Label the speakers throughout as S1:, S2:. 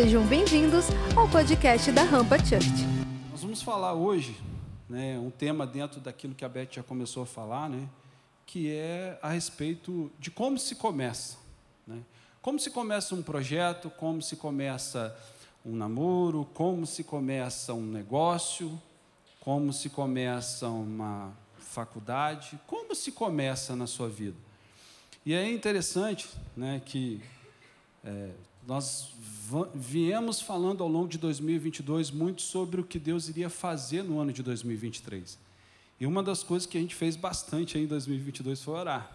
S1: Sejam bem-vindos ao podcast da Rampa Church.
S2: Nós vamos falar hoje, né, um tema dentro daquilo que a Beth já começou a falar, né, que é a respeito de como se começa. Né? Como se começa um projeto, como se começa um namoro, como se começa um negócio, como se começa uma faculdade, como se começa na sua vida. E é interessante né, que é, nós viemos falando ao longo de 2022 muito sobre o que Deus iria fazer no ano de 2023. E uma das coisas que a gente fez bastante em 2022 foi orar.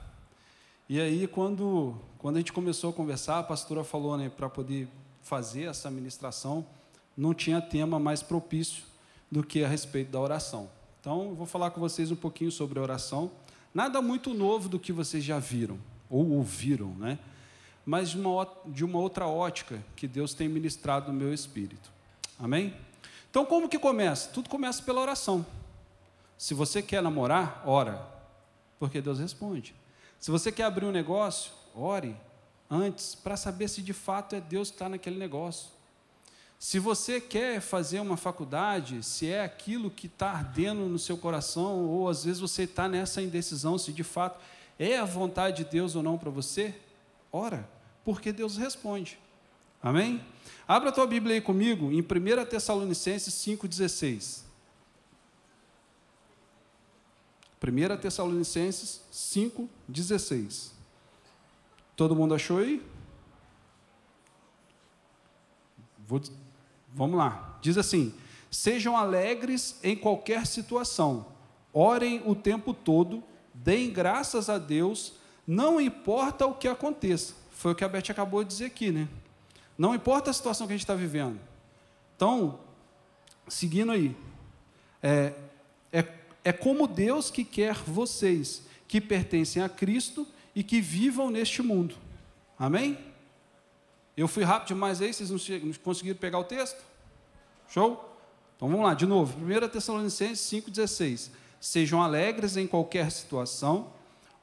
S2: E aí, quando, quando a gente começou a conversar, a pastora falou, né, para poder fazer essa ministração, não tinha tema mais propício do que a respeito da oração. Então, eu vou falar com vocês um pouquinho sobre a oração. Nada muito novo do que vocês já viram ou ouviram, né? Mas de uma, de uma outra ótica que Deus tem ministrado no meu espírito. Amém? Então, como que começa? Tudo começa pela oração. Se você quer namorar, ora, porque Deus responde. Se você quer abrir um negócio, ore antes para saber se de fato é Deus que está naquele negócio. Se você quer fazer uma faculdade, se é aquilo que está ardendo no seu coração, ou às vezes você está nessa indecisão, se de fato é a vontade de Deus ou não para você, ora, porque Deus responde. Amém? Abra a tua Bíblia aí comigo em 1 Tessalonicenses 5,16. 1 Tessalonicenses 5,16. Todo mundo achou aí? Vou, vamos lá. Diz assim: Sejam alegres em qualquer situação, orem o tempo todo, deem graças a Deus, não importa o que aconteça. Foi o que a Beth acabou de dizer aqui, né? Não importa a situação que a gente está vivendo. Então, seguindo aí, é, é, é como Deus que quer vocês, que pertencem a Cristo e que vivam neste mundo. Amém? Eu fui rápido demais aí, vocês não conseguiram pegar o texto? Show? Então vamos lá, de novo. 1 Tessalonicenses 5,16. Sejam alegres em qualquer situação,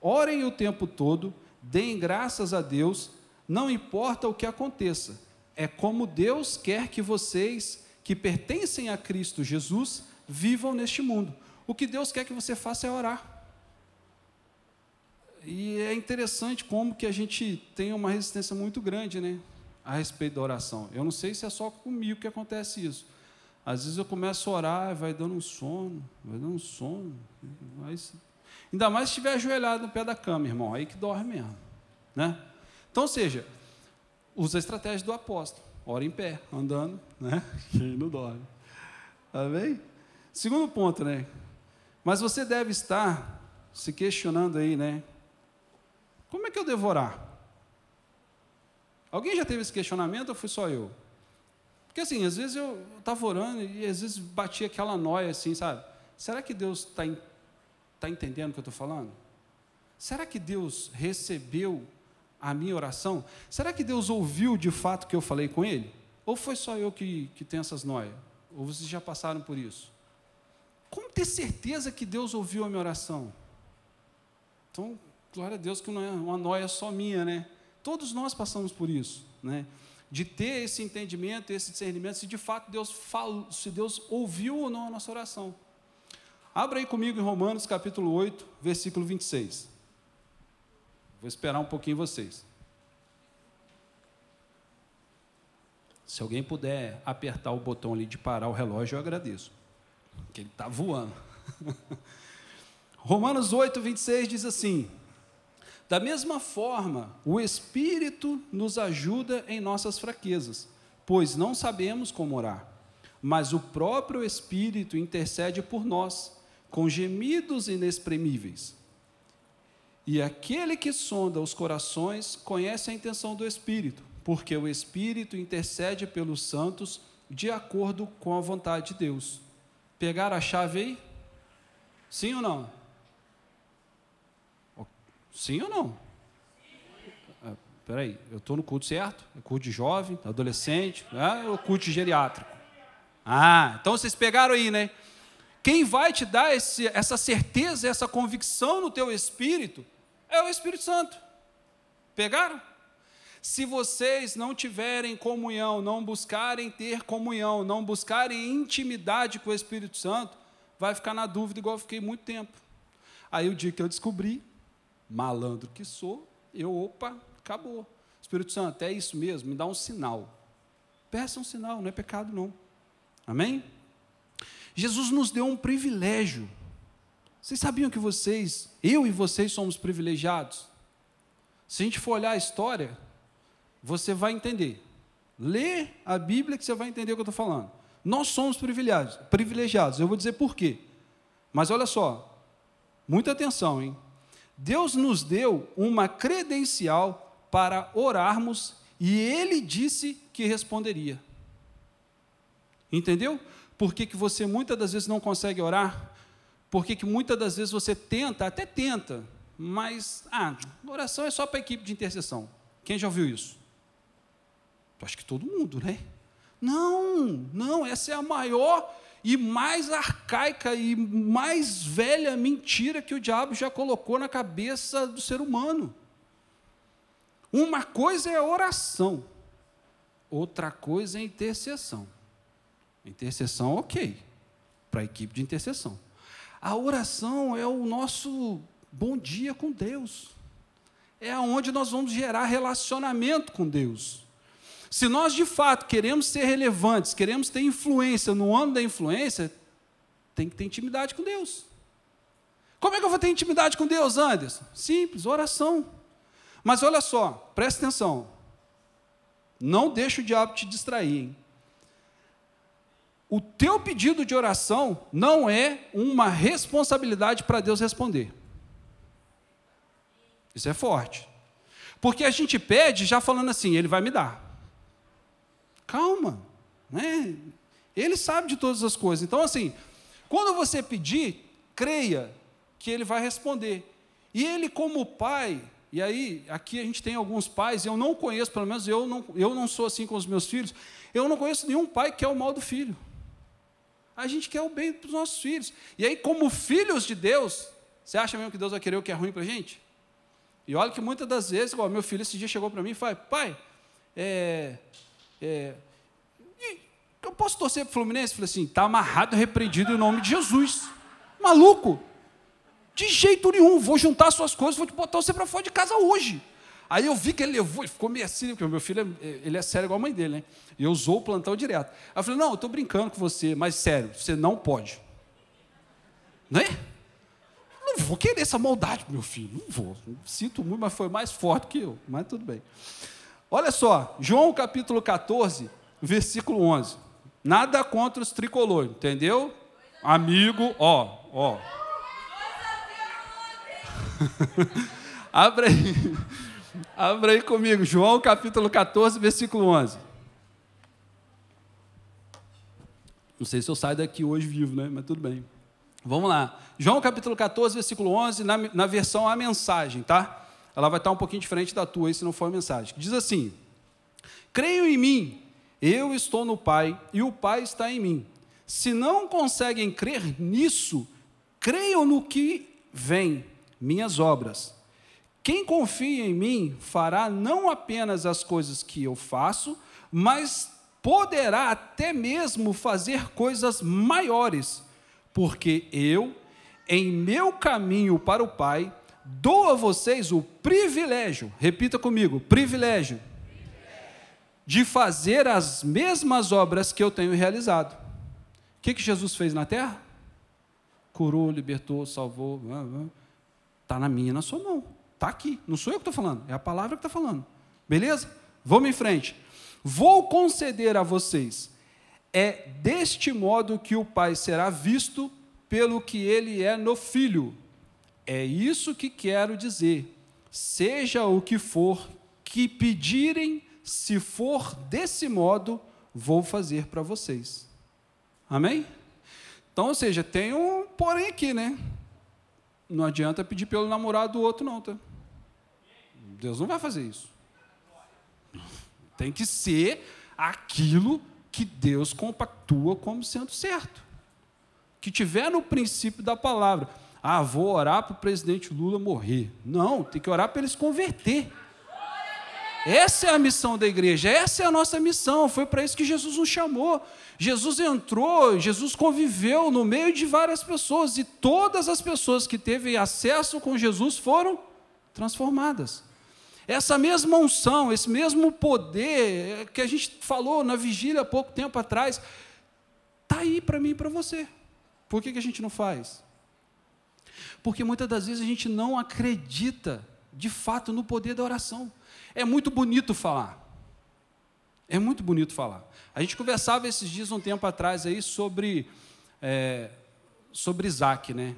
S2: orem o tempo todo, deem graças a Deus, não importa o que aconteça. É como Deus quer que vocês, que pertencem a Cristo Jesus, vivam neste mundo. O que Deus quer que você faça é orar. E é interessante como que a gente tem uma resistência muito grande, né, a respeito da oração. Eu não sei se é só comigo que acontece isso. Às vezes eu começo a orar, vai dando um sono, vai dando um sono. Mas, ainda mais se estiver ajoelhado no pé da cama, irmão, aí que dorme mesmo. Né? Então, ou seja, usa a estratégia do apóstolo. Ora em pé, andando, né? Que não dorme. Amém? Segundo ponto, né? Mas você deve estar se questionando aí, né? Como é que eu devo orar? Alguém já teve esse questionamento ou fui só eu? Porque assim, às vezes eu estava orando e às vezes batia aquela noia assim, sabe? Será que Deus está tá entendendo o que eu estou falando? Será que Deus recebeu a minha oração? Será que Deus ouviu de fato o que eu falei com Ele? Ou foi só eu que, que tenho essas noias? Ou vocês já passaram por isso? Como ter certeza que Deus ouviu a minha oração? Então, glória a Deus que não é uma noia só minha, né? Todos nós passamos por isso, né? De ter esse entendimento, esse discernimento, se de fato Deus falou, se Deus ouviu ou não a nossa oração. Abra aí comigo em Romanos capítulo 8, versículo 26. Vou esperar um pouquinho vocês. Se alguém puder apertar o botão ali de parar o relógio, eu agradeço. Porque ele está voando. Romanos 8, 26 diz assim: da mesma forma, o Espírito nos ajuda em nossas fraquezas, pois não sabemos como orar, mas o próprio Espírito intercede por nós, com gemidos inexprimíveis. E aquele que sonda os corações conhece a intenção do Espírito, porque o Espírito intercede pelos santos de acordo com a vontade de Deus. Pegar a chave aí? Sim ou não? Sim ou não? Ah, peraí, eu estou no culto certo? É culto de jovem, adolescente, ou culto geriátrico? Ah, então vocês pegaram aí, né? Quem vai te dar esse, essa certeza, essa convicção no teu espírito é o Espírito Santo. Pegaram? Se vocês não tiverem comunhão, não buscarem ter comunhão, não buscarem intimidade com o Espírito Santo, vai ficar na dúvida igual eu fiquei muito tempo. Aí o dia que eu descobri, malandro que sou, eu, opa, acabou. Espírito Santo, é isso mesmo, me dá um sinal. Peça um sinal, não é pecado não. Amém? Jesus nos deu um privilégio. Vocês sabiam que vocês, eu e vocês somos privilegiados? Se a gente for olhar a história, você vai entender. Lê a Bíblia que você vai entender o que eu estou falando. Nós somos privilegiados, privilegiados. Eu vou dizer por quê. Mas olha só, muita atenção, hein? Deus nos deu uma credencial para orarmos e Ele disse que responderia. Entendeu? Por que, que você muitas das vezes não consegue orar? Por que, que muitas das vezes você tenta, até tenta, mas, ah, oração é só para a equipe de intercessão. Quem já ouviu isso? Acho que todo mundo, né? Não, não, essa é a maior e mais arcaica e mais velha mentira que o diabo já colocou na cabeça do ser humano. Uma coisa é oração, outra coisa é intercessão. Intercessão, ok, para a equipe de intercessão. A oração é o nosso bom dia com Deus. É aonde nós vamos gerar relacionamento com Deus. Se nós de fato queremos ser relevantes, queremos ter influência no ano da influência, tem que ter intimidade com Deus. Como é que eu vou ter intimidade com Deus, Anderson? Simples, oração. Mas olha só, presta atenção. Não deixe o diabo te distrair. Hein? O teu pedido de oração não é uma responsabilidade para Deus responder. Isso é forte. Porque a gente pede já falando assim, ele vai me dar. Calma, né? Ele sabe de todas as coisas. Então, assim, quando você pedir, creia que ele vai responder. E ele, como pai, e aí, aqui a gente tem alguns pais, eu não conheço, pelo menos eu não, eu não sou assim com os meus filhos, eu não conheço nenhum pai que quer o mal do filho. A gente quer o bem para os nossos filhos. E aí, como filhos de Deus, você acha mesmo que Deus vai querer o que é ruim para a gente? E olha que muitas das vezes, igual meu filho esse dia chegou para mim e falou, pai, é, é, eu posso torcer para o Fluminense? Falei assim, está amarrado, repreendido em nome de Jesus. Maluco, de jeito nenhum, vou juntar suas coisas, vou te botar você para fora de casa hoje. Aí eu vi que ele levou, ele ficou meio assim, porque o meu filho, é, ele é sério igual a mãe dele, né? E eu usou o plantão direto. Aí eu falei, não, eu estou brincando com você, mas sério, você não pode. Né? Não vou querer essa maldade meu filho, não vou. Sinto muito, mas foi mais forte que eu, mas tudo bem. Olha só, João capítulo 14, versículo 11. Nada contra os tricolores, entendeu? Amigo, ó, ó. Abra aí. Abra aí comigo, João capítulo 14, versículo 11. Não sei se eu saio daqui hoje vivo, né? Mas tudo bem. Vamos lá. João capítulo 14, versículo 11, na, na versão A Mensagem, tá? Ela vai estar um pouquinho diferente da tua aí, se não for a mensagem. Diz assim: Creio em mim, eu estou no Pai e o Pai está em mim. Se não conseguem crer nisso, creiam no que vem, minhas obras. Quem confia em mim fará não apenas as coisas que eu faço, mas poderá até mesmo fazer coisas maiores, porque eu, em meu caminho para o Pai, dou a vocês o privilégio, repita comigo, privilégio de fazer as mesmas obras que eu tenho realizado. O que, que Jesus fez na terra? Curou, libertou, salvou. Está na minha, na sua mão. Está aqui. Não sou eu que estou falando, é a palavra que está falando. Beleza? Vamos em frente. Vou conceder a vocês. É deste modo que o Pai será visto pelo que ele é no Filho. É isso que quero dizer. Seja o que for que pedirem se for desse modo, vou fazer para vocês. Amém? Então, ou seja, tem um porém aqui, né? Não adianta pedir pelo namorado do outro, não, tá? Deus não vai fazer isso. Tem que ser aquilo que Deus compactua como sendo certo. Que tiver no princípio da palavra. Ah, vou orar para o presidente Lula morrer. Não, tem que orar para ele se converter. Essa é a missão da igreja, essa é a nossa missão, foi para isso que Jesus nos chamou. Jesus entrou, Jesus conviveu no meio de várias pessoas e todas as pessoas que teve acesso com Jesus foram transformadas. Essa mesma unção, esse mesmo poder que a gente falou na vigília há pouco tempo atrás, está aí para mim e para você. Por que, que a gente não faz? Porque muitas das vezes a gente não acredita de fato no poder da oração. É muito bonito falar. É muito bonito falar. A gente conversava esses dias, um tempo atrás, aí, sobre, é, sobre Isaac, né?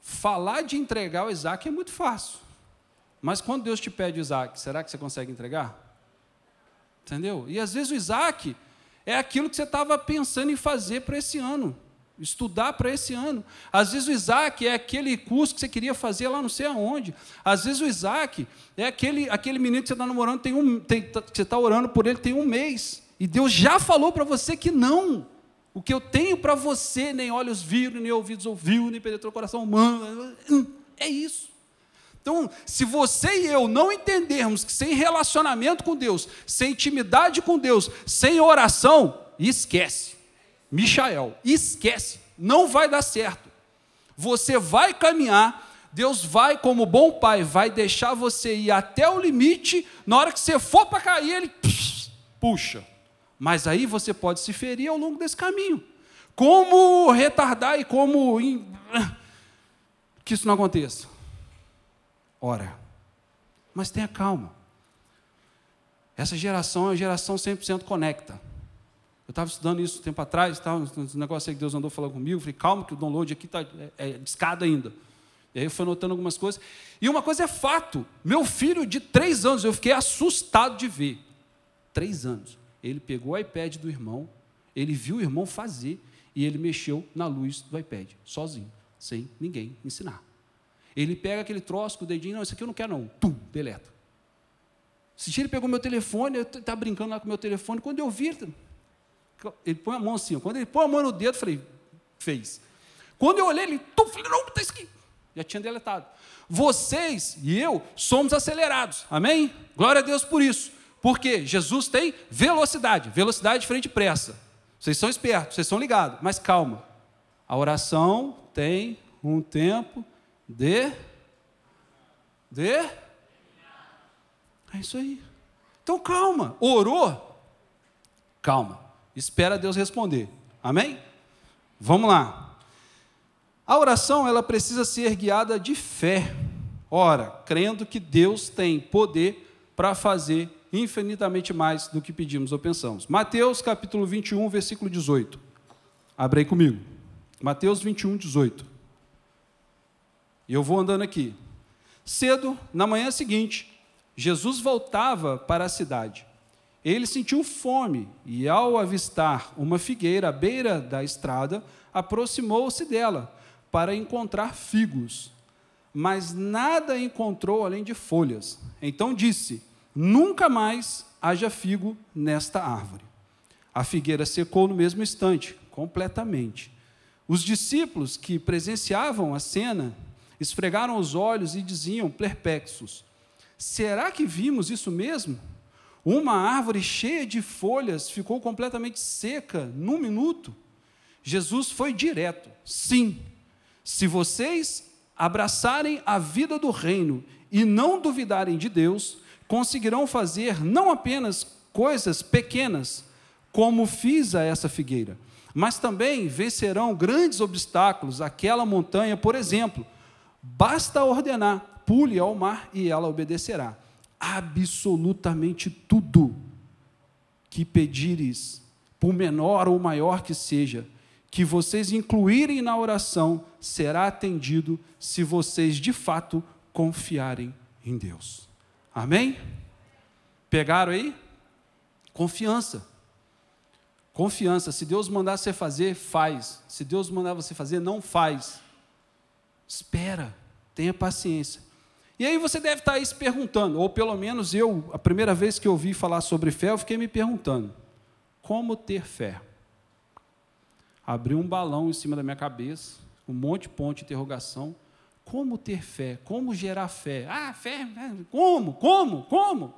S2: Falar de entregar o Isaac é muito fácil. Mas quando Deus te pede Isaac, será que você consegue entregar? Entendeu? E às vezes o Isaac é aquilo que você estava pensando em fazer para esse ano estudar para esse ano. Às vezes o Isaac é aquele curso que você queria fazer lá não sei aonde. Às vezes o Isaac é aquele, aquele menino que você está namorando, tem um, tem, tá, você está orando por ele tem um mês. E Deus já falou para você que não. O que eu tenho para você, nem olhos viram, nem ouvidos ouviu, nem penetrou o coração humano. É isso. Então, se você e eu não entendermos que sem relacionamento com Deus, sem intimidade com Deus, sem oração, esquece. Michael, esquece, não vai dar certo. Você vai caminhar, Deus vai, como bom pai, vai deixar você ir até o limite, na hora que você for para cair, ele puxa. Mas aí você pode se ferir ao longo desse caminho. Como retardar e como que isso não aconteça? Ora, mas tenha calma. Essa geração é uma geração 100% conecta. Eu estava estudando isso um tempo atrás, tá, um negócio aí que Deus andou falando comigo. Falei, calma, que o download aqui está é, é discado ainda. E aí eu fui anotando algumas coisas. E uma coisa é fato: meu filho de três anos, eu fiquei assustado de ver. Três anos. Ele pegou o iPad do irmão, ele viu o irmão fazer e ele mexeu na luz do iPad, sozinho, sem ninguém ensinar. Ele pega aquele troço com o dedinho, não, isso aqui eu não quero não. Tum, deleta. Esse dia ele pegou meu telefone, eu estava brincando lá com meu telefone, quando eu vi, ele põe a mão assim, quando ele põe a mão no dedo, eu falei, fez. Quando eu olhei, ele, tu, falei, não, está aqui. Já tinha deletado. Vocês e eu somos acelerados, amém? Glória a Deus por isso. Porque Jesus tem velocidade, velocidade frente pressa. Vocês são espertos, vocês são ligados, mas calma. A oração tem um tempo de. De. É isso aí. Então calma. Orou? Calma. Espera Deus responder. Amém? Vamos lá. A oração ela precisa ser guiada de fé. Ora, crendo que Deus tem poder para fazer infinitamente mais do que pedimos ou pensamos. Mateus capítulo 21, versículo 18. Abre aí comigo. Mateus 21, 18. E eu vou andando aqui. Cedo, na manhã seguinte, Jesus voltava para a cidade. Ele sentiu fome e, ao avistar uma figueira à beira da estrada, aproximou-se dela para encontrar figos. Mas nada encontrou além de folhas. Então disse: Nunca mais haja figo nesta árvore. A figueira secou no mesmo instante, completamente. Os discípulos que presenciavam a cena esfregaram os olhos e diziam, perplexos: Será que vimos isso mesmo? Uma árvore cheia de folhas ficou completamente seca num minuto. Jesus foi direto. Sim, se vocês abraçarem a vida do reino e não duvidarem de Deus, conseguirão fazer não apenas coisas pequenas, como fiz a essa figueira, mas também vencerão grandes obstáculos. Aquela montanha, por exemplo, basta ordenar, pule ao mar e ela obedecerá absolutamente tudo que pedires, por menor ou maior que seja, que vocês incluírem na oração, será atendido se vocês de fato confiarem em Deus. Amém? Pegaram aí? Confiança. Confiança. Se Deus mandar você fazer, faz. Se Deus mandar você fazer, não faz. Espera. Tenha paciência. E aí você deve estar aí se perguntando, ou pelo menos eu, a primeira vez que ouvi falar sobre fé, eu fiquei me perguntando: como ter fé? Abri um balão em cima da minha cabeça, um monte de ponto de interrogação. Como ter fé? Como gerar fé? Ah, fé, como? Como? Como?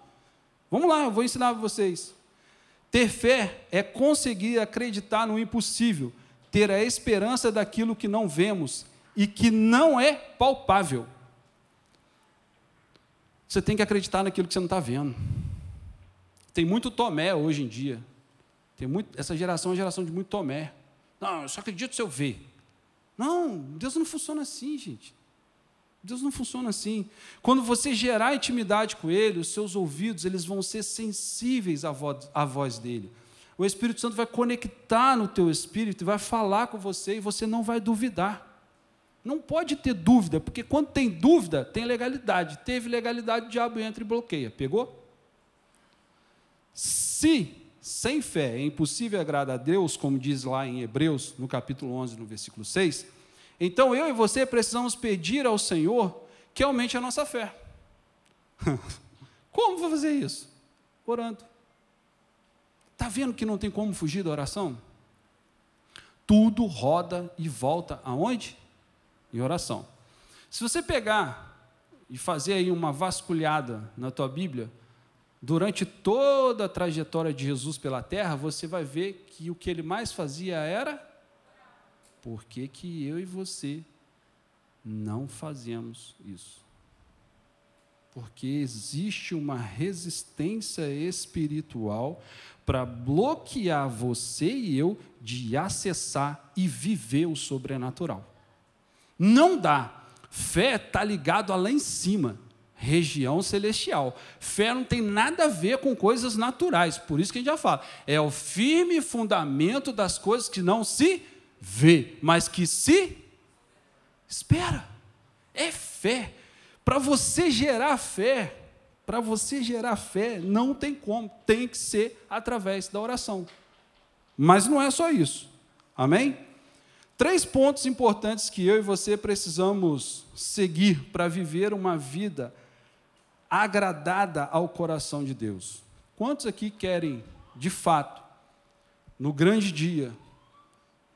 S2: Vamos lá, eu vou ensinar vocês. Ter fé é conseguir acreditar no impossível, ter a esperança daquilo que não vemos e que não é palpável. Você tem que acreditar naquilo que você não está vendo. Tem muito Tomé hoje em dia. Tem muito, essa geração é uma geração de muito Tomé. Não, eu só acredito se eu ver. Não, Deus não funciona assim, gente. Deus não funciona assim. Quando você gerar intimidade com Ele, os seus ouvidos eles vão ser sensíveis à voz, à voz dele. O Espírito Santo vai conectar no teu espírito e vai falar com você e você não vai duvidar. Não pode ter dúvida, porque quando tem dúvida, tem legalidade. Teve legalidade, o diabo entra e bloqueia. Pegou? Se sem fé é impossível agradar a Deus, como diz lá em Hebreus, no capítulo 11, no versículo 6, então eu e você precisamos pedir ao Senhor que aumente a nossa fé. como vou fazer isso? Orando. Está vendo que não tem como fugir da oração? Tudo roda e volta aonde? Em oração. Se você pegar e fazer aí uma vasculhada na tua Bíblia, durante toda a trajetória de Jesus pela terra, você vai ver que o que ele mais fazia era por que, que eu e você não fazemos isso? Porque existe uma resistência espiritual para bloquear você e eu de acessar e viver o sobrenatural. Não dá. Fé está ligado a lá em cima, região celestial. Fé não tem nada a ver com coisas naturais, por isso que a gente já fala. É o firme fundamento das coisas que não se vê, mas que se espera. É fé. Para você gerar fé, para você gerar fé, não tem como, tem que ser através da oração. Mas não é só isso. Amém? Três pontos importantes que eu e você precisamos seguir para viver uma vida agradada ao coração de Deus. Quantos aqui querem, de fato, no grande dia,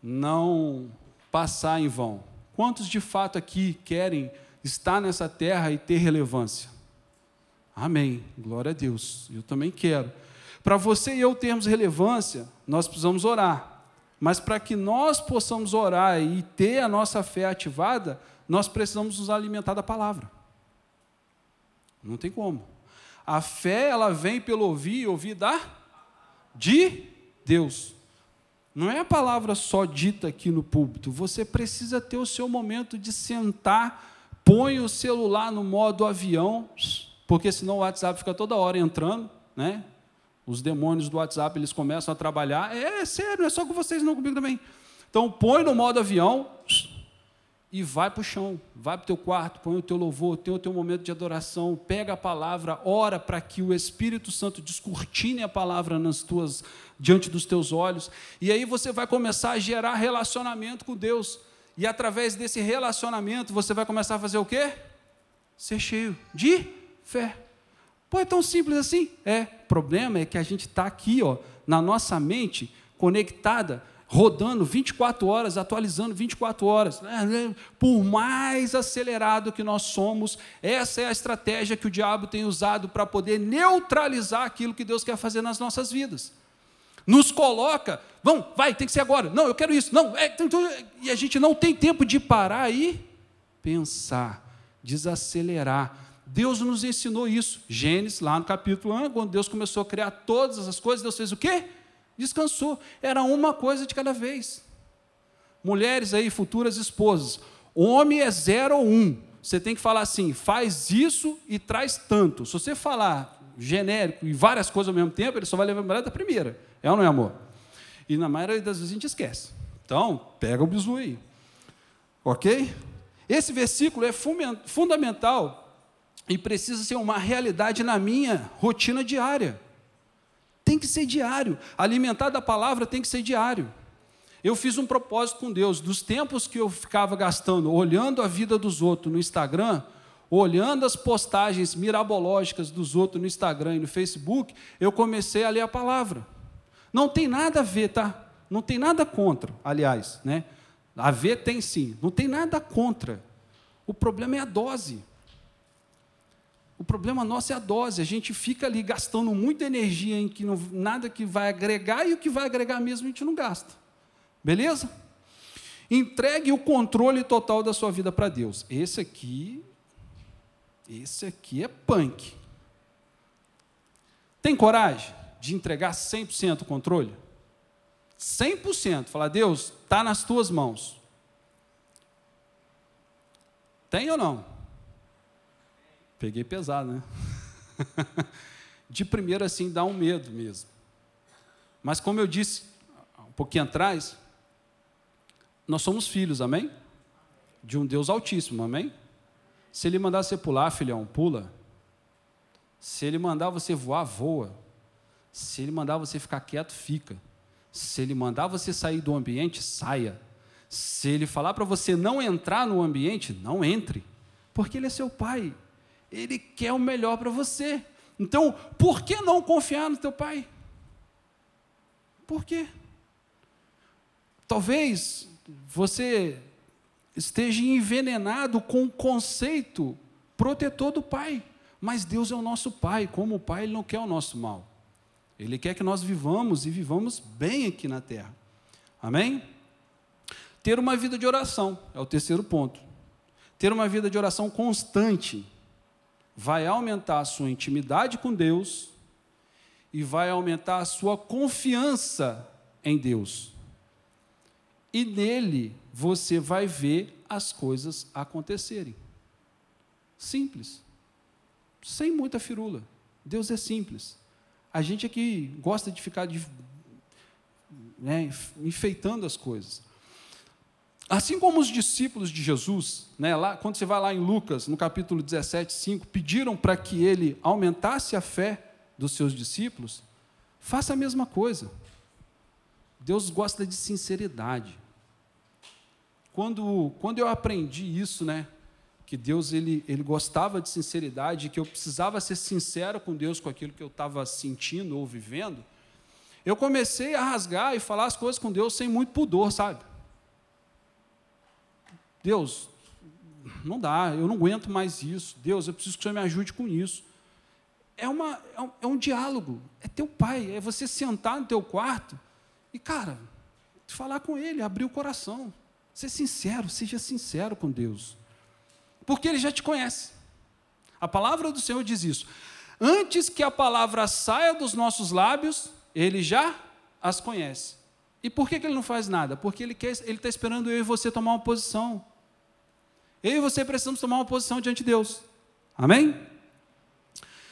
S2: não passar em vão? Quantos de fato aqui querem estar nessa terra e ter relevância? Amém. Glória a Deus. Eu também quero. Para você e eu termos relevância, nós precisamos orar. Mas para que nós possamos orar e ter a nossa fé ativada, nós precisamos nos alimentar da palavra. Não tem como. A fé, ela vem pelo ouvir e ouvir da de Deus. Não é a palavra só dita aqui no púlpito. Você precisa ter o seu momento de sentar, põe o celular no modo avião, porque senão o WhatsApp fica toda hora entrando, né? Os demônios do WhatsApp, eles começam a trabalhar. É, é sério, não é só com vocês, não comigo também. Então, põe no modo avião e vai para o chão, vai para o teu quarto, põe o teu louvor, tem o teu momento de adoração, pega a palavra, ora para que o Espírito Santo descortine a palavra nas tuas, diante dos teus olhos, e aí você vai começar a gerar relacionamento com Deus, e através desse relacionamento você vai começar a fazer o quê? Ser cheio de fé. Pô, é tão simples assim? É. Problema é que a gente está aqui, ó, na nossa mente, conectada, rodando 24 horas, atualizando 24 horas. Por mais acelerado que nós somos, essa é a estratégia que o diabo tem usado para poder neutralizar aquilo que Deus quer fazer nas nossas vidas. Nos coloca, vamos, vai, tem que ser agora. Não, eu quero isso. Não, é, e a gente não tem tempo de parar e pensar, desacelerar Deus nos ensinou isso. Gênesis, lá no capítulo 1, quando Deus começou a criar todas as coisas, Deus fez o quê? Descansou. Era uma coisa de cada vez. Mulheres aí, futuras esposas. Homem é zero ou um. Você tem que falar assim, faz isso e traz tanto. Se você falar genérico e várias coisas ao mesmo tempo, ele só vai lembrar da primeira. É ou não é, amor? E na maioria das vezes a gente esquece. Então, pega o bisu aí. Ok? Esse versículo é fundamental e precisa ser uma realidade na minha rotina diária. Tem que ser diário. Alimentar da palavra tem que ser diário. Eu fiz um propósito com Deus. Dos tempos que eu ficava gastando olhando a vida dos outros no Instagram, olhando as postagens mirabológicas dos outros no Instagram e no Facebook, eu comecei a ler a palavra. Não tem nada a ver, tá? Não tem nada contra, aliás, né? A ver tem sim, não tem nada contra. O problema é a dose. O problema nosso é a dose. A gente fica ali gastando muita energia em que não, nada que vai agregar e o que vai agregar mesmo a gente não gasta. Beleza? Entregue o controle total da sua vida para Deus. Esse aqui, esse aqui é punk. Tem coragem de entregar 100% o controle? 100%. Falar, Deus, está nas tuas mãos. Tem ou não? Peguei pesado, né? De primeiro, assim, dá um medo mesmo. Mas, como eu disse um pouquinho atrás, nós somos filhos, amém? De um Deus Altíssimo, amém? Se Ele mandar você pular, filhão, pula. Se Ele mandar você voar, voa. Se Ele mandar você ficar quieto, fica. Se Ele mandar você sair do ambiente, saia. Se Ele falar para você não entrar no ambiente, não entre. Porque Ele é seu Pai. Ele quer o melhor para você. Então, por que não confiar no teu pai? Por quê? Talvez você esteja envenenado com o conceito protetor do pai, mas Deus é o nosso pai, como o pai, ele não quer o nosso mal. Ele quer que nós vivamos e vivamos bem aqui na terra. Amém? Ter uma vida de oração é o terceiro ponto. Ter uma vida de oração constante vai aumentar a sua intimidade com Deus e vai aumentar a sua confiança em Deus. E nele você vai ver as coisas acontecerem. Simples. Sem muita firula. Deus é simples. A gente aqui gosta de ficar de, né, enfeitando as coisas. Assim como os discípulos de Jesus, né, lá, quando você vai lá em Lucas, no capítulo 17, 5, pediram para que ele aumentasse a fé dos seus discípulos, faça a mesma coisa. Deus gosta de sinceridade. Quando, quando eu aprendi isso, né, que Deus ele, ele gostava de sinceridade, que eu precisava ser sincero com Deus com aquilo que eu estava sentindo ou vivendo, eu comecei a rasgar e falar as coisas com Deus sem muito pudor, sabe? Deus, não dá, eu não aguento mais isso. Deus, eu preciso que o Senhor me ajude com isso. É, uma, é, um, é um diálogo, é teu pai, é você sentar no teu quarto e, cara, falar com ele, abrir o coração. Ser sincero, seja sincero com Deus. Porque ele já te conhece. A palavra do Senhor diz isso. Antes que a palavra saia dos nossos lábios, ele já as conhece. E por que, que ele não faz nada? Porque ele está esperando eu e você tomar uma posição. Eu e você precisamos tomar uma posição diante de Deus. Amém?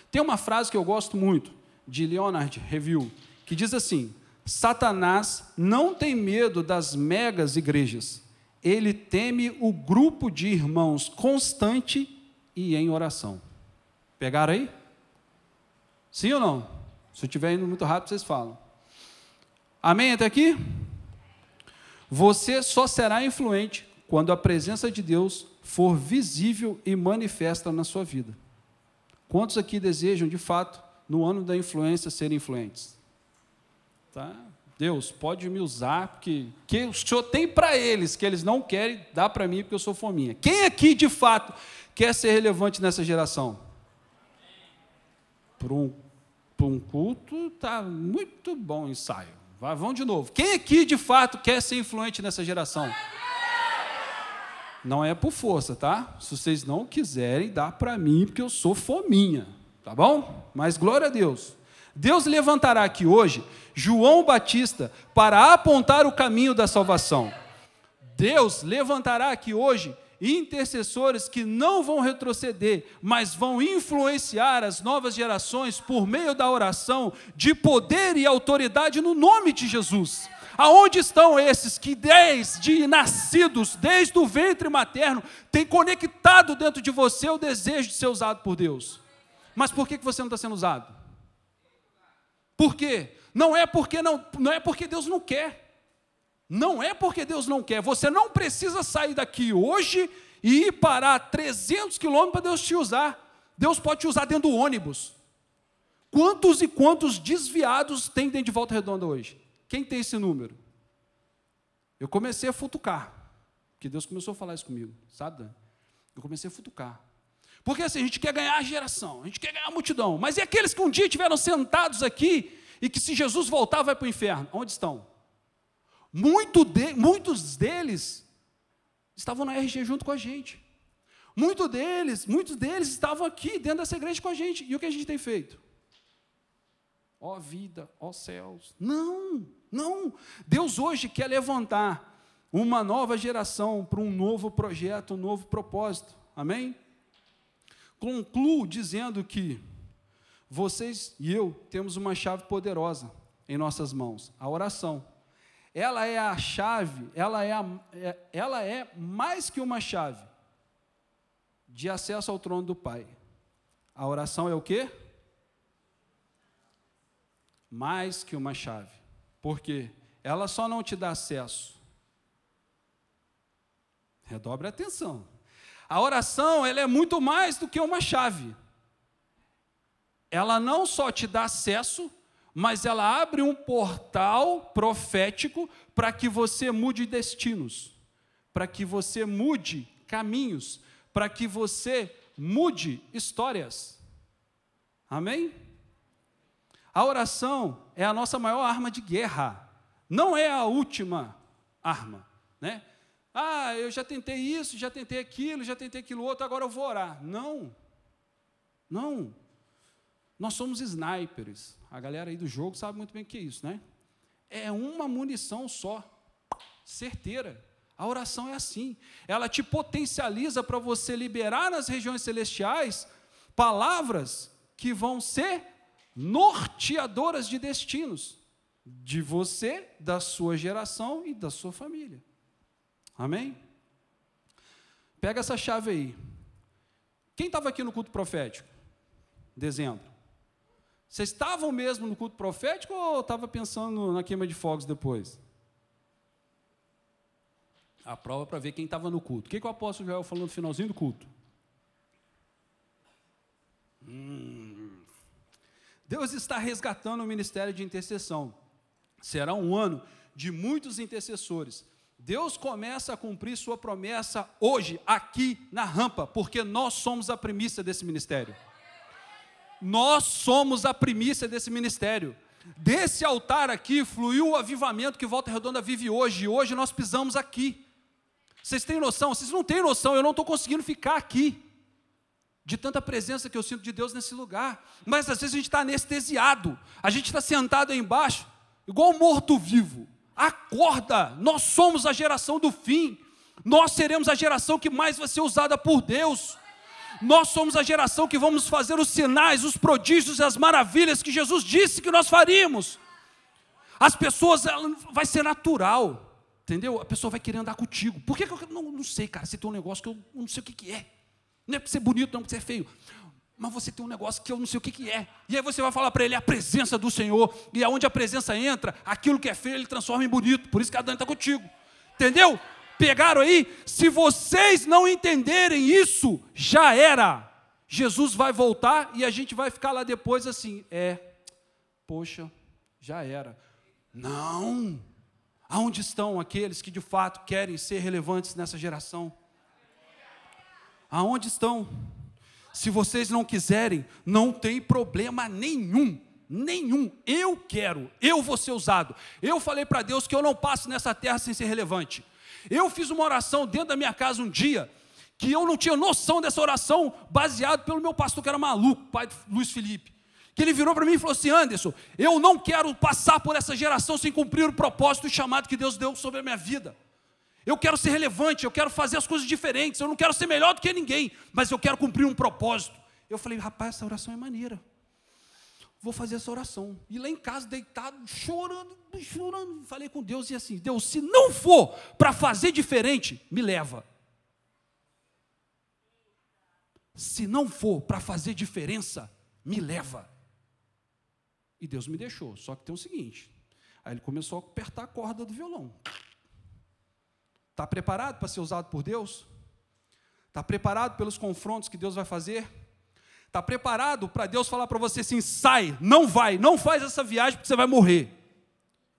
S2: Tem uma frase que eu gosto muito, de Leonard Review, que diz assim: Satanás não tem medo das megas igrejas, ele teme o grupo de irmãos constante e em oração. Pegaram aí? Sim ou não? Se eu estiver indo muito rápido, vocês falam. Amém até aqui? Você só será influente quando a presença de Deus for visível e manifesta na sua vida. Quantos aqui desejam, de fato, no ano da influência, serem influentes? Tá? Deus, pode me usar, porque que o Senhor tem para eles, que eles não querem, dá para mim, porque eu sou fominha. Quem aqui, de fato, quer ser relevante nessa geração? Para um, um culto, está muito bom o ensaio. Vamos de novo. Quem aqui, de fato, quer ser influente nessa geração? Não é por força, tá? Se vocês não quiserem, dá para mim, porque eu sou fominha, tá bom? Mas glória a Deus. Deus levantará aqui hoje João Batista para apontar o caminho da salvação. Deus levantará aqui hoje intercessores que não vão retroceder, mas vão influenciar as novas gerações por meio da oração de poder e autoridade no nome de Jesus. Aonde estão esses que desde nascidos, desde o ventre materno, têm conectado dentro de você o desejo de ser usado por Deus? Mas por que você não está sendo usado? Por quê? Não é porque não, não é porque Deus não quer. Não é porque Deus não quer. Você não precisa sair daqui hoje e ir parar 300 quilômetros para Deus te usar. Deus pode te usar dentro do ônibus. Quantos e quantos desviados tem dentro de Volta Redonda hoje? Quem tem esse número? Eu comecei a futucar, porque Deus começou a falar isso comigo, sabe? Eu comecei a futucar. Porque assim, a gente quer ganhar a geração, a gente quer ganhar a multidão. Mas e aqueles que um dia estiveram sentados aqui e que se Jesus voltar vai para o inferno? Onde estão? Muito de, muitos deles estavam na RG junto com a gente. Muitos deles, muitos deles estavam aqui dentro dessa igreja com a gente. E o que a gente tem feito? Ó vida, ó céus. Não, não. Deus hoje quer levantar uma nova geração para um novo projeto, um novo propósito. Amém? Concluo dizendo que vocês e eu temos uma chave poderosa em nossas mãos, a oração. Ela é a chave, ela é, a, é, ela é mais que uma chave de acesso ao trono do Pai. A oração é o quê? Mais que uma chave. Porque ela só não te dá acesso. Redobre a atenção. A oração, ela é muito mais do que uma chave. Ela não só te dá acesso, mas ela abre um portal profético para que você mude destinos, para que você mude caminhos, para que você mude histórias. Amém? A oração é a nossa maior arma de guerra, não é a última arma, né? Ah, eu já tentei isso, já tentei aquilo, já tentei aquilo outro, agora eu vou orar. Não. Não. Nós somos snipers. A galera aí do jogo sabe muito bem o que é isso, né? É uma munição só, certeira. A oração é assim. Ela te potencializa para você liberar nas regiões celestiais palavras que vão ser norteadoras de destinos de você, da sua geração e da sua família. Amém? Pega essa chave aí. Quem estava aqui no culto profético? Dezembro. Vocês estavam mesmo no culto profético ou estava pensando na queima de fogos depois? A prova para ver quem estava no culto. O que, que o apóstolo Joel falou no finalzinho do culto? Hum. Deus está resgatando o ministério de intercessão. Será um ano de muitos intercessores. Deus começa a cumprir sua promessa hoje, aqui na rampa, porque nós somos a primícia desse ministério. Nós somos a primícia desse ministério. Desse altar aqui fluiu o avivamento que Volta Redonda vive hoje, e hoje nós pisamos aqui. Vocês têm noção? Vocês não têm noção, eu não estou conseguindo ficar aqui, de tanta presença que eu sinto de Deus nesse lugar. Mas às vezes a gente está anestesiado, a gente está sentado aí embaixo, igual morto-vivo. Acorda, nós somos a geração do fim. Nós seremos a geração que mais vai ser usada por Deus. Nós somos a geração que vamos fazer os sinais, os prodígios e as maravilhas que Jesus disse que nós faríamos. As pessoas, vai ser natural, entendeu? A pessoa vai querer andar contigo. Por que, que eu não, não sei, cara? Você tem um negócio que eu não sei o que, que é. Não é para ser bonito, não é para ser feio mas você tem um negócio que eu não sei o que, que é. E aí você vai falar para ele a presença do Senhor. E aonde a presença entra, aquilo que é feio ele transforma em bonito. Por isso que a Dani está contigo. Entendeu? Pegaram aí? Se vocês não entenderem isso, já era. Jesus vai voltar e a gente vai ficar lá depois assim. É, poxa, já era. Não. Aonde estão aqueles que de fato querem ser relevantes nessa geração? Aonde estão? Se vocês não quiserem, não tem problema nenhum. Nenhum. Eu quero, eu vou ser usado. Eu falei para Deus que eu não passo nessa terra sem ser relevante. Eu fiz uma oração dentro da minha casa um dia, que eu não tinha noção dessa oração, baseado pelo meu pastor que era maluco, pai Luiz Felipe. Que ele virou para mim e falou assim: Anderson, eu não quero passar por essa geração sem cumprir o propósito e chamado que Deus deu sobre a minha vida. Eu quero ser relevante, eu quero fazer as coisas diferentes, eu não quero ser melhor do que ninguém, mas eu quero cumprir um propósito. Eu falei, rapaz, essa oração é maneira. Vou fazer essa oração. E lá em casa, deitado, chorando, chorando, falei com Deus e assim: Deus, se não for para fazer diferente, me leva. Se não for para fazer diferença, me leva. E Deus me deixou. Só que tem o seguinte: aí ele começou a apertar a corda do violão. Está preparado para ser usado por Deus? Está preparado pelos confrontos que Deus vai fazer? Está preparado para Deus falar para você assim: sai, não vai, não faz essa viagem porque você vai morrer.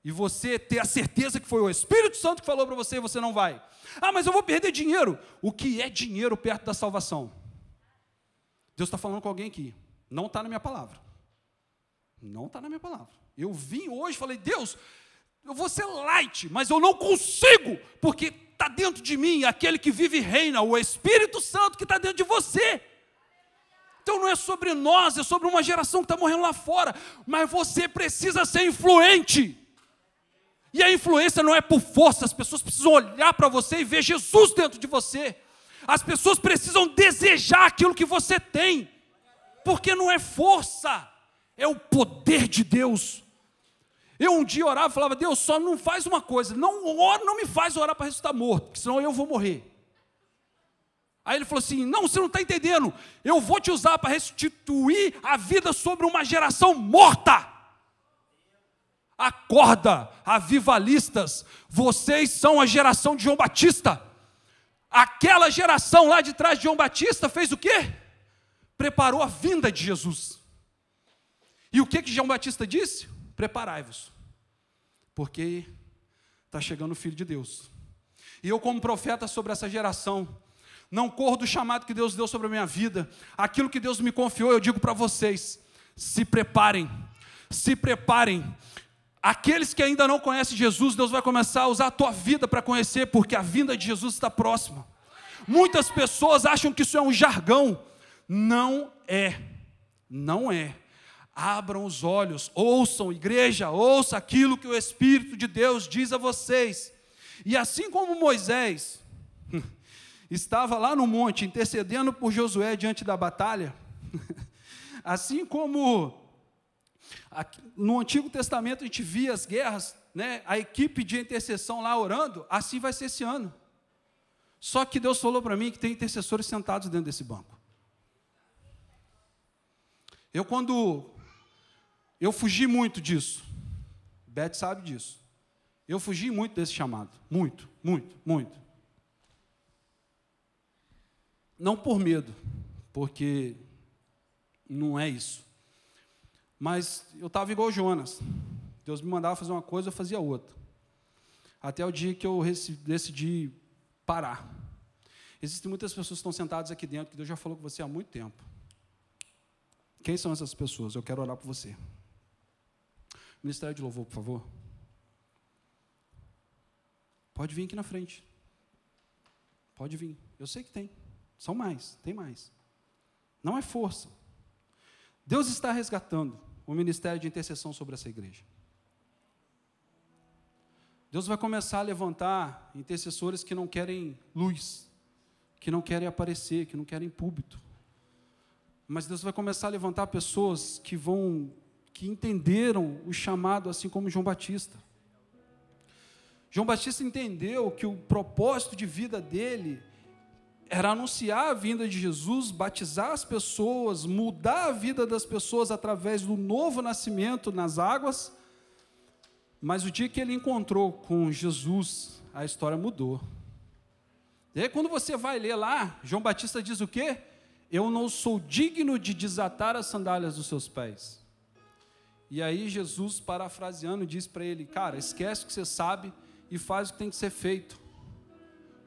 S2: E você ter a certeza que foi o Espírito Santo que falou para você e você não vai. Ah, mas eu vou perder dinheiro. O que é dinheiro perto da salvação? Deus está falando com alguém aqui. Não está na minha palavra. Não está na minha palavra. Eu vim hoje falei, Deus, eu vou ser light, mas eu não consigo, porque está dentro de mim aquele que vive e reina, o Espírito Santo que está dentro de você. Então não é sobre nós, é sobre uma geração que está morrendo lá fora, mas você precisa ser influente. E a influência não é por força, as pessoas precisam olhar para você e ver Jesus dentro de você. As pessoas precisam desejar aquilo que você tem, porque não é força, é o poder de Deus. Eu um dia orava e falava, Deus, só não faz uma coisa, não ora, não me faz orar para ressuscitar morto, porque senão eu vou morrer. Aí ele falou assim: Não, você não está entendendo, eu vou te usar para restituir a vida sobre uma geração morta. Acorda, avivalistas, vocês são a geração de João Batista. Aquela geração lá de trás de João Batista fez o quê? Preparou a vinda de Jesus. E o que que João Batista disse? Preparai-vos, porque está chegando o Filho de Deus. E eu, como profeta sobre essa geração, não corro do chamado que Deus deu sobre a minha vida, aquilo que Deus me confiou, eu digo para vocês: se preparem, se preparem. Aqueles que ainda não conhecem Jesus, Deus vai começar a usar a tua vida para conhecer, porque a vinda de Jesus está próxima. Muitas pessoas acham que isso é um jargão. Não é. Não é. Abram os olhos, ouçam, igreja, ouça aquilo que o Espírito de Deus diz a vocês. E assim como Moisés estava lá no monte intercedendo por Josué diante da batalha, assim como no Antigo Testamento a gente via as guerras, né, a equipe de intercessão lá orando, assim vai ser esse ano. Só que Deus falou para mim que tem intercessores sentados dentro desse banco. Eu quando eu fugi muito disso. Beth sabe disso. Eu fugi muito desse chamado. Muito, muito, muito. Não por medo, porque não é isso. Mas eu estava igual Jonas. Deus me mandava fazer uma coisa, eu fazia outra. Até o dia que eu decidi parar. Existem muitas pessoas que estão sentadas aqui dentro que Deus já falou com você há muito tempo. Quem são essas pessoas? Eu quero orar por você. Ministério de louvor, por favor. Pode vir aqui na frente. Pode vir. Eu sei que tem. São mais, tem mais. Não é força. Deus está resgatando o ministério de intercessão sobre essa igreja. Deus vai começar a levantar intercessores que não querem luz, que não querem aparecer, que não querem púlpito. Mas Deus vai começar a levantar pessoas que vão que entenderam o chamado, assim como João Batista. João Batista entendeu que o propósito de vida dele era anunciar a vinda de Jesus, batizar as pessoas, mudar a vida das pessoas através do novo nascimento nas águas. Mas o dia que ele encontrou com Jesus, a história mudou. E aí, quando você vai ler lá, João Batista diz o quê? Eu não sou digno de desatar as sandálias dos seus pés. E aí Jesus, parafraseando, diz para ele: Cara, esquece o que você sabe e faz o que tem que ser feito.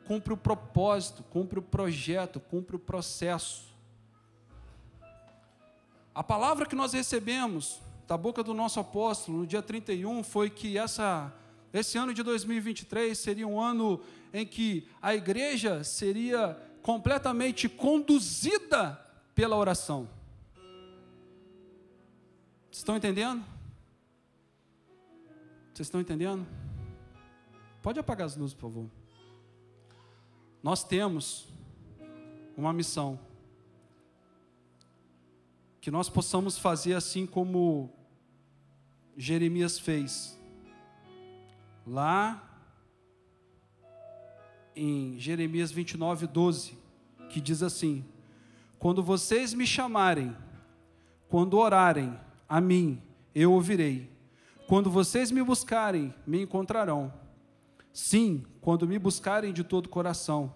S2: Cumpre o propósito, cumpre o projeto, cumpre o processo. A palavra que nós recebemos da boca do nosso apóstolo no dia 31 foi que essa, esse ano de 2023 seria um ano em que a igreja seria completamente conduzida pela oração. Estão entendendo? Vocês estão entendendo? Pode apagar as luzes, por favor. Nós temos uma missão. Que nós possamos fazer assim como Jeremias fez. Lá em Jeremias 29, 12, que diz assim: Quando vocês me chamarem, quando orarem, a mim eu ouvirei. Quando vocês me buscarem, me encontrarão. Sim, quando me buscarem de todo o coração.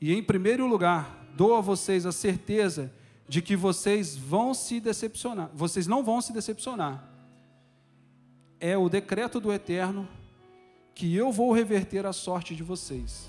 S2: E em primeiro lugar, dou a vocês a certeza de que vocês vão se decepcionar. Vocês não vão se decepcionar. É o decreto do Eterno que eu vou reverter a sorte de vocês.